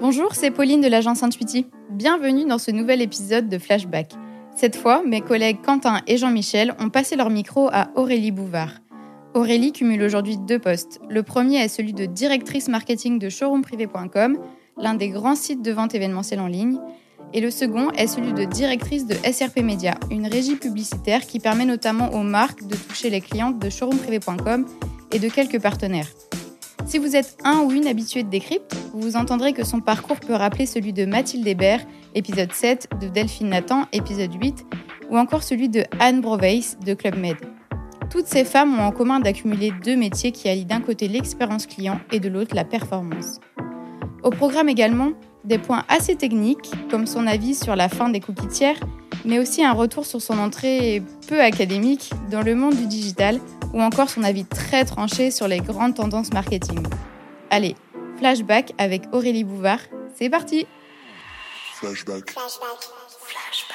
Bonjour, c'est Pauline de l'agence Intuiti. Bienvenue dans ce nouvel épisode de Flashback. Cette fois, mes collègues Quentin et Jean-Michel ont passé leur micro à Aurélie Bouvard. Aurélie cumule aujourd'hui deux postes. Le premier est celui de directrice marketing de showroomprivé.com, l'un des grands sites de vente événementielle en ligne, et le second est celui de directrice de SRP Media, une régie publicitaire qui permet notamment aux marques de toucher les clientes de showroomprivé.com et de quelques partenaires. Si vous êtes un ou une habituée de Décrypte, vous entendrez que son parcours peut rappeler celui de Mathilde Hébert, épisode 7, de Delphine Nathan, épisode 8, ou encore celui de Anne Broveis de Club Med. Toutes ces femmes ont en commun d'accumuler deux métiers qui allient d'un côté l'expérience client et de l'autre la performance. Au programme également, des points assez techniques, comme son avis sur la fin des cookies tiers, mais aussi un retour sur son entrée peu académique dans le monde du digital, ou encore son avis très tranché sur les grandes tendances marketing. Allez, flashback avec Aurélie Bouvard, c'est parti Flashback. Flashback. Flashback.